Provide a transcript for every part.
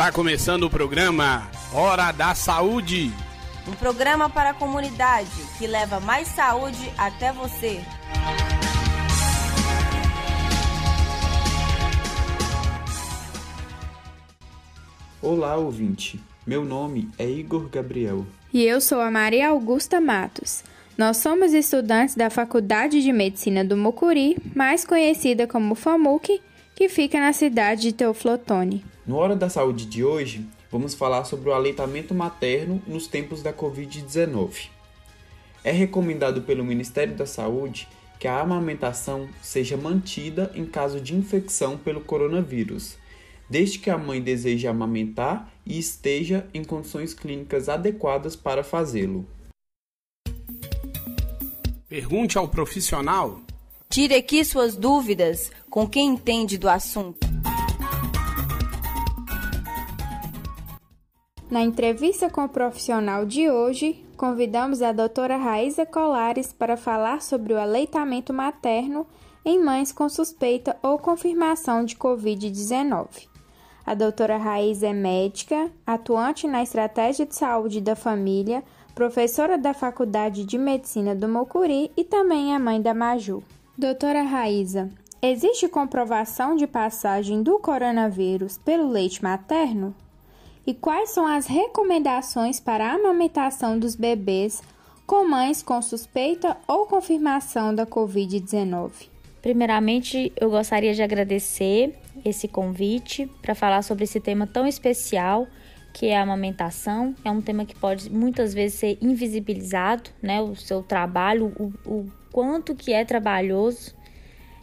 Está começando o programa Hora da Saúde. Um programa para a comunidade que leva mais saúde até você. Olá, ouvinte. Meu nome é Igor Gabriel. E eu sou a Maria Augusta Matos. Nós somos estudantes da Faculdade de Medicina do Mucuri, mais conhecida como FAMUC, que fica na cidade de Teoflotone. No Hora da Saúde de hoje, vamos falar sobre o aleitamento materno nos tempos da Covid-19. É recomendado pelo Ministério da Saúde que a amamentação seja mantida em caso de infecção pelo coronavírus, desde que a mãe deseje amamentar e esteja em condições clínicas adequadas para fazê-lo. Pergunte ao profissional. Tire aqui suas dúvidas com quem entende do assunto. Na entrevista com o profissional de hoje, convidamos a doutora Raíza Colares para falar sobre o aleitamento materno em mães com suspeita ou confirmação de Covid-19. A doutora Raíza é médica, atuante na estratégia de saúde da família, professora da Faculdade de Medicina do Mocuri e também é mãe da Maju. Doutora Raíza, existe comprovação de passagem do coronavírus pelo leite materno? E quais são as recomendações para a amamentação dos bebês com mães com suspeita ou confirmação da Covid-19? Primeiramente, eu gostaria de agradecer esse convite para falar sobre esse tema tão especial que é a amamentação. É um tema que pode muitas vezes ser invisibilizado, né? O seu trabalho, o, o quanto que é trabalhoso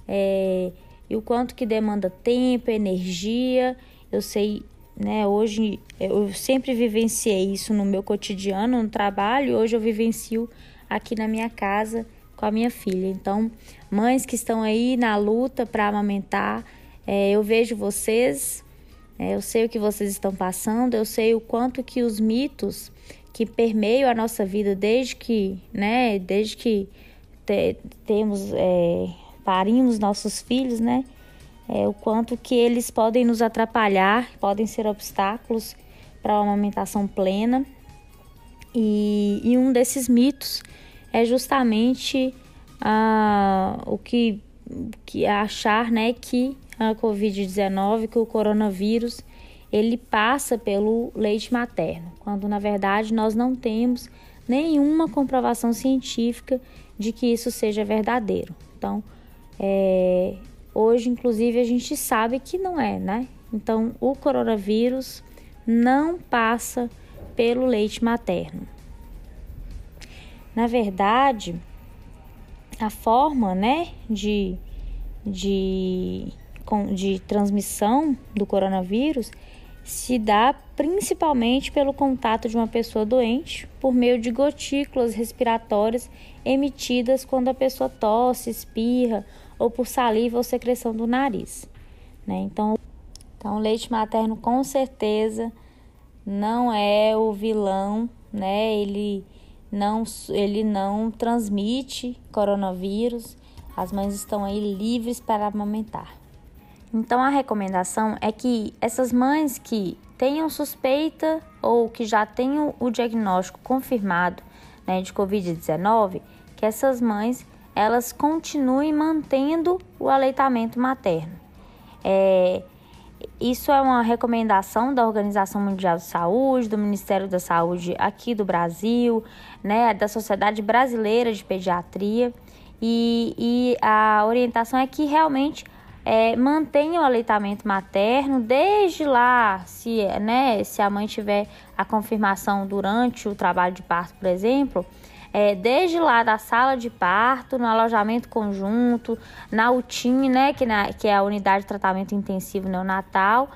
é, e o quanto que demanda tempo, energia. Eu sei né? Hoje eu sempre vivenciei isso no meu cotidiano, no trabalho, hoje eu vivencio aqui na minha casa com a minha filha. Então, mães que estão aí na luta para amamentar, é, eu vejo vocês, é, eu sei o que vocês estão passando, eu sei o quanto que os mitos que permeiam a nossa vida desde que, né, desde que te, temos, é, parimos nossos filhos, né, é, o quanto que eles podem nos atrapalhar, podem ser obstáculos para uma amamentação plena. E, e, um desses mitos é justamente ah, o que, que é achar né, que a Covid-19, que o coronavírus, ele passa pelo leite materno, quando na verdade nós não temos nenhuma comprovação científica de que isso seja verdadeiro. Então, é, Hoje, inclusive, a gente sabe que não é, né? Então, o coronavírus não passa pelo leite materno. Na verdade, a forma, né, de, de, de transmissão do coronavírus se dá principalmente pelo contato de uma pessoa doente por meio de gotículas respiratórias emitidas quando a pessoa tosse, espirra ou por saliva ou secreção do nariz. Né? Então, então, o leite materno com certeza não é o vilão, né? Ele não, ele não transmite coronavírus. As mães estão aí livres para amamentar. Então, a recomendação é que essas mães que tenham suspeita ou que já tenham o diagnóstico confirmado né, de Covid-19, que essas mães elas continuem mantendo o aleitamento materno. É, isso é uma recomendação da Organização Mundial de Saúde, do Ministério da Saúde aqui do Brasil, né, da Sociedade Brasileira de Pediatria, e, e a orientação é que realmente é, mantenha o aleitamento materno desde lá, se, né, se a mãe tiver a confirmação durante o trabalho de parto, por exemplo, é, desde lá da sala de parto, no alojamento conjunto, na UTIM, né, que, na, que é a unidade de tratamento intensivo neonatal,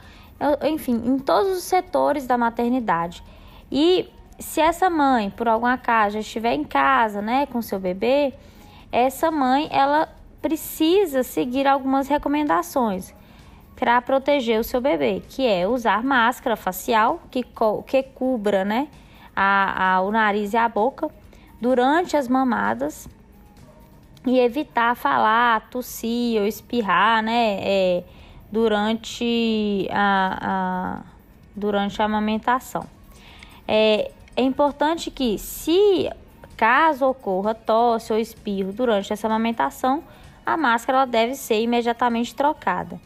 enfim, em todos os setores da maternidade. E se essa mãe, por algum acaso, estiver em casa, né, com seu bebê, essa mãe, ela precisa seguir algumas recomendações para proteger o seu bebê, que é usar máscara facial que, co que cubra, né, a, a, o nariz e a boca durante as mamadas e evitar falar, tossir ou espirrar, né? É, durante a, a, durante a amamentação. É, é importante que, se caso ocorra tosse ou espirro durante essa amamentação, a máscara deve ser imediatamente trocada.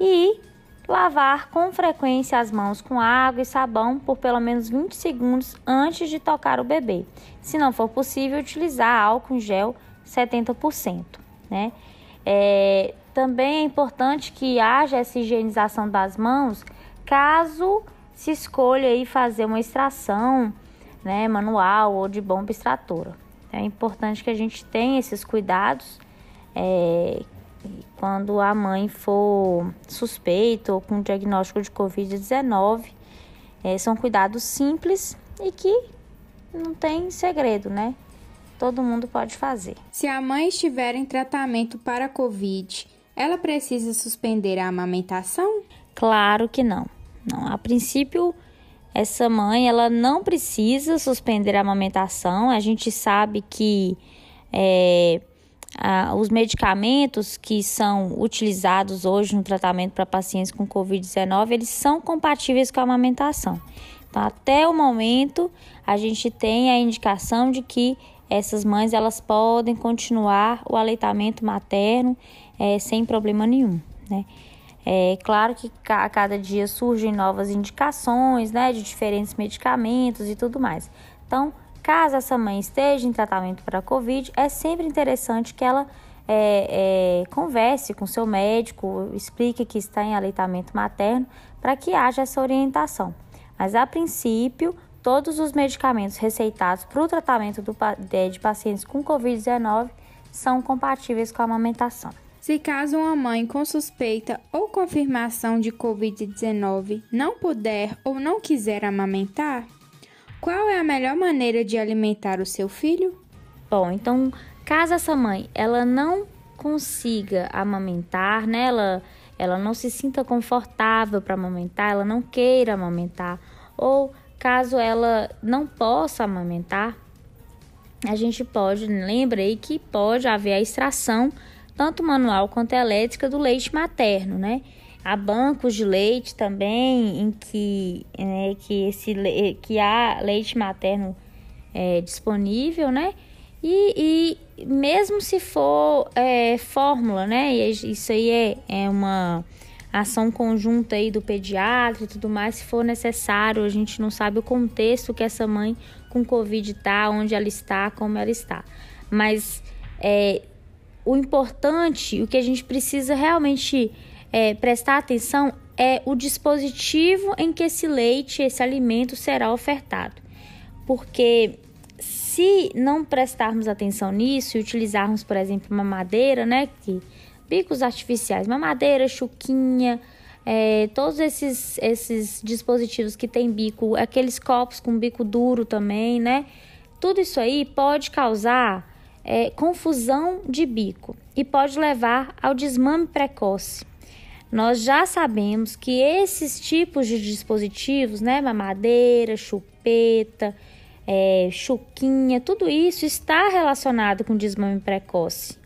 E lavar com frequência as mãos com água e sabão por pelo menos 20 segundos antes de tocar o bebê. Se não for possível, utilizar álcool em gel 70%. Né? É, também é importante que haja essa higienização das mãos caso se escolha aí fazer uma extração né, manual ou de bomba extratora. É importante que a gente tenha esses cuidados é, quando a mãe for suspeita ou com diagnóstico de Covid-19. É, são cuidados simples e que não tem segredo, né? Todo mundo pode fazer. Se a mãe estiver em tratamento para Covid, ela precisa suspender a amamentação? Claro que não. Não, a princípio, essa mãe ela não precisa suspender a amamentação. A gente sabe que é, ah, os medicamentos que são utilizados hoje no tratamento para pacientes com Covid-19, eles são compatíveis com a amamentação. Então, até o momento, a gente tem a indicação de que essas mães elas podem continuar o aleitamento materno é, sem problema nenhum, né? É claro que a cada dia surgem novas indicações, né, de diferentes medicamentos e tudo mais. Então, Caso essa mãe esteja em tratamento para Covid, é sempre interessante que ela é, é, converse com seu médico, explique que está em aleitamento materno, para que haja essa orientação. Mas, a princípio, todos os medicamentos receitados para o tratamento do, de, de pacientes com Covid-19 são compatíveis com a amamentação. Se caso uma mãe com suspeita ou confirmação de Covid-19 não puder ou não quiser amamentar, qual é a melhor maneira de alimentar o seu filho? Bom, então, caso essa mãe ela não consiga amamentar, né? Ela, ela não se sinta confortável para amamentar, ela não queira amamentar, ou caso ela não possa amamentar, a gente pode, lembra aí que pode haver a extração, tanto manual quanto elétrica, do leite materno, né? Há bancos de leite também em que, é, que, esse, que há leite materno é, disponível, né? E, e, mesmo se for é, fórmula, né? Isso aí é, é uma ação conjunta aí do pediatra e tudo mais, se for necessário, a gente não sabe o contexto que essa mãe com Covid está, onde ela está, como ela está. Mas é, o importante, o que a gente precisa realmente é, prestar atenção é o dispositivo em que esse leite, esse alimento será ofertado. Porque se não prestarmos atenção nisso e utilizarmos, por exemplo, uma madeira, né, que bicos artificiais, mamadeira, chuquinha, é, todos esses, esses dispositivos que tem bico, aqueles copos com bico duro também, né? Tudo isso aí pode causar é, confusão de bico e pode levar ao desmame precoce nós já sabemos que esses tipos de dispositivos, né, mamadeira, chupeta, é, chuquinha, tudo isso está relacionado com desmame precoce.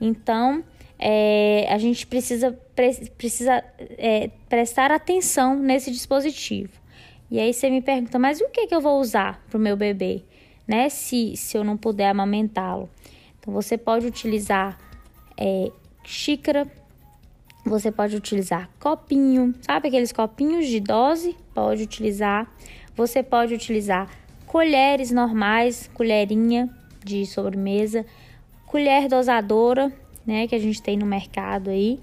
Então, é, a gente precisa, pre precisa é, prestar atenção nesse dispositivo. E aí você me pergunta, mas o que, que eu vou usar para o meu bebê, né? Se, se eu não puder amamentá-lo. Então, você pode utilizar é, xícara você pode utilizar copinho, sabe aqueles copinhos de dose? Pode utilizar. Você pode utilizar colheres normais, colherinha de sobremesa, colher dosadora, né, que a gente tem no mercado aí.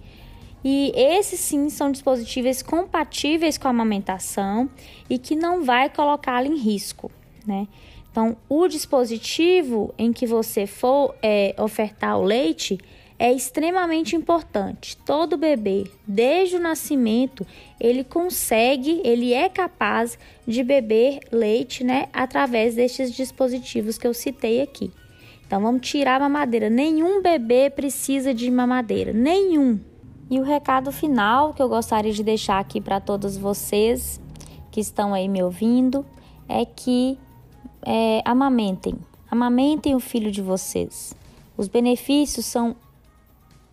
E esses sim são dispositivos compatíveis com a amamentação e que não vai colocá-lo em risco, né? Então, o dispositivo em que você for é, ofertar o leite, é extremamente importante. Todo bebê, desde o nascimento, ele consegue, ele é capaz de beber leite, né, através destes dispositivos que eu citei aqui. Então vamos tirar a mamadeira. Nenhum bebê precisa de mamadeira, nenhum. E o recado final que eu gostaria de deixar aqui para todos vocês que estão aí me ouvindo é que é, amamentem, amamentem o filho de vocês. Os benefícios são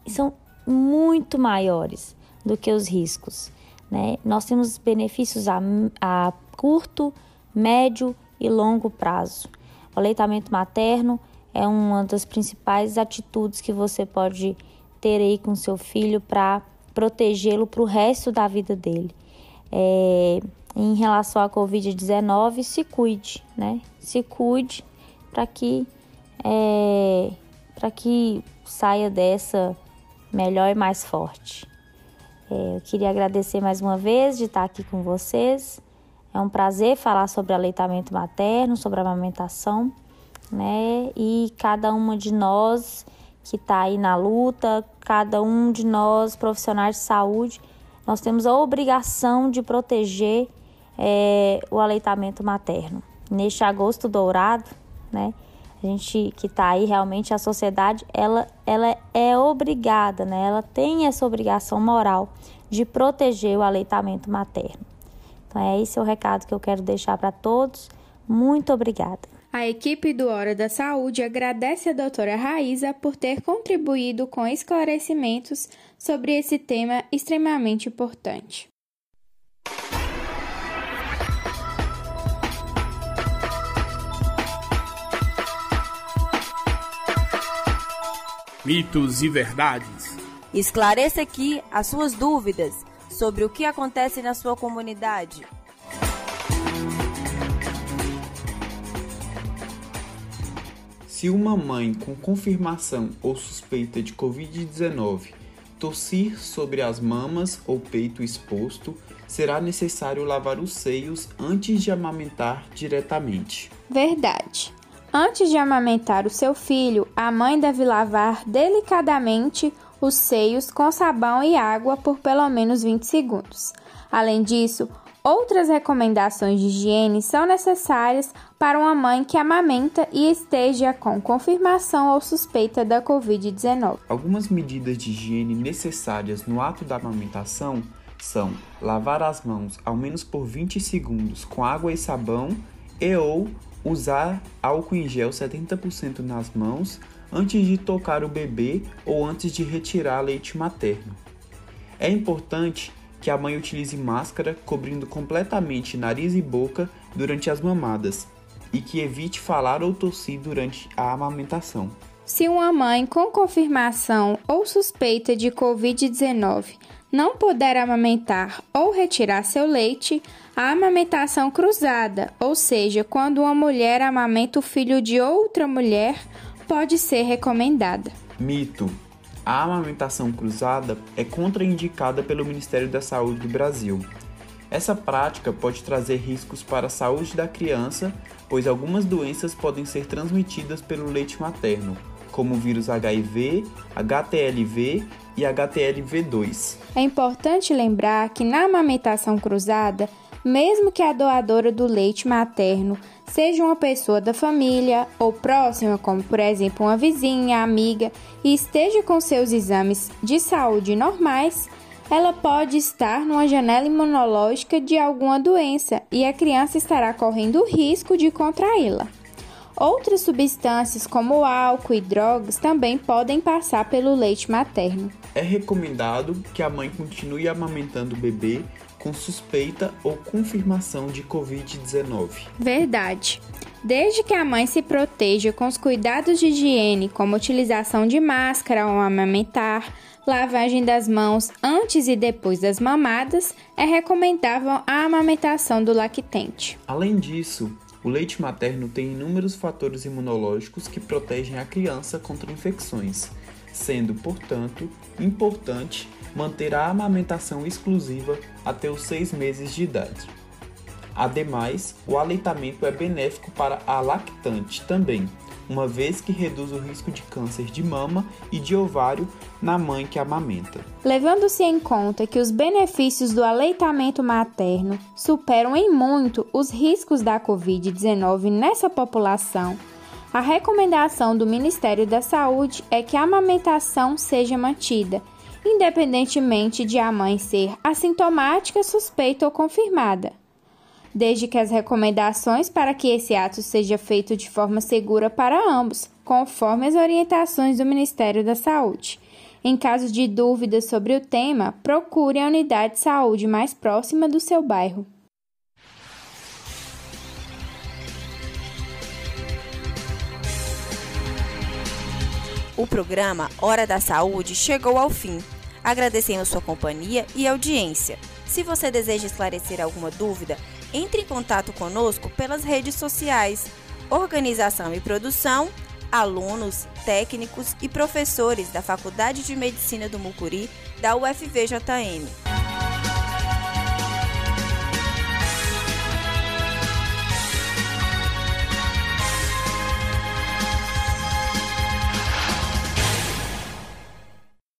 são muito maiores do que os riscos. Né? Nós temos benefícios a, a curto, médio e longo prazo. O aleitamento materno é uma das principais atitudes que você pode ter aí com seu filho para protegê-lo para o resto da vida dele. É, em relação à Covid-19, se cuide, né? Se cuide para que, é, que saia dessa melhor e mais forte. É, eu queria agradecer mais uma vez de estar aqui com vocês. É um prazer falar sobre aleitamento materno, sobre amamentação, né? E cada uma de nós que está aí na luta, cada um de nós profissionais de saúde, nós temos a obrigação de proteger é, o aleitamento materno. Neste agosto dourado, né? A gente que está aí realmente a sociedade, ela, ela é obrigada, né? Ela tem essa obrigação moral de proteger o aleitamento materno. Então é esse o recado que eu quero deixar para todos. Muito obrigada. A equipe do Hora da Saúde agradece a doutora Raíza por ter contribuído com esclarecimentos sobre esse tema extremamente importante. Mitos e verdades. Esclareça aqui as suas dúvidas sobre o que acontece na sua comunidade. Se uma mãe com confirmação ou suspeita de Covid-19 tossir sobre as mamas ou peito exposto, será necessário lavar os seios antes de amamentar diretamente. Verdade. Antes de amamentar o seu filho, a mãe deve lavar delicadamente os seios com sabão e água por pelo menos 20 segundos. Além disso, outras recomendações de higiene são necessárias para uma mãe que amamenta e esteja com confirmação ou suspeita da Covid-19. Algumas medidas de higiene necessárias no ato da amamentação são lavar as mãos ao menos por 20 segundos com água e sabão e ou usar álcool em gel 70% nas mãos antes de tocar o bebê ou antes de retirar leite materno. É importante que a mãe utilize máscara cobrindo completamente nariz e boca durante as mamadas e que evite falar ou tossir durante a amamentação. Se uma mãe com confirmação ou suspeita de Covid-19 não puder amamentar ou retirar seu leite, a amamentação cruzada, ou seja, quando uma mulher amamenta o filho de outra mulher, pode ser recomendada. Mito: a amamentação cruzada é contraindicada pelo Ministério da Saúde do Brasil. Essa prática pode trazer riscos para a saúde da criança, pois algumas doenças podem ser transmitidas pelo leite materno, como o vírus HIV, HTLV e HTLV2. É importante lembrar que na amamentação cruzada, mesmo que a doadora do leite materno seja uma pessoa da família ou próxima, como por exemplo uma vizinha, amiga, e esteja com seus exames de saúde normais, ela pode estar numa janela imunológica de alguma doença e a criança estará correndo o risco de contraí-la. Outras substâncias, como álcool e drogas, também podem passar pelo leite materno. É recomendado que a mãe continue amamentando o bebê com suspeita ou confirmação de Covid-19. Verdade. Desde que a mãe se proteja com os cuidados de higiene, como utilização de máscara ao amamentar, lavagem das mãos antes e depois das mamadas, é recomendável a amamentação do lactente. Além disso, o leite materno tem inúmeros fatores imunológicos que protegem a criança contra infecções, sendo, portanto, importante manter a amamentação exclusiva até os seis meses de idade. Ademais, o aleitamento é benéfico para a lactante também, uma vez que reduz o risco de câncer de mama e de ovário na mãe que amamenta. Levando-se em conta que os benefícios do aleitamento materno superam em muito os riscos da Covid-19 nessa população, a recomendação do Ministério da Saúde é que a amamentação seja mantida, independentemente de a mãe ser assintomática, suspeita ou confirmada desde que as recomendações para que esse ato seja feito de forma segura para ambos, conforme as orientações do Ministério da Saúde. Em caso de dúvidas sobre o tema, procure a unidade de saúde mais próxima do seu bairro. O programa Hora da Saúde chegou ao fim. Agradecemos sua companhia e audiência. Se você deseja esclarecer alguma dúvida, entre em contato conosco pelas redes sociais. Organização e produção, alunos, técnicos e professores da Faculdade de Medicina do Mucuri da UFVJM.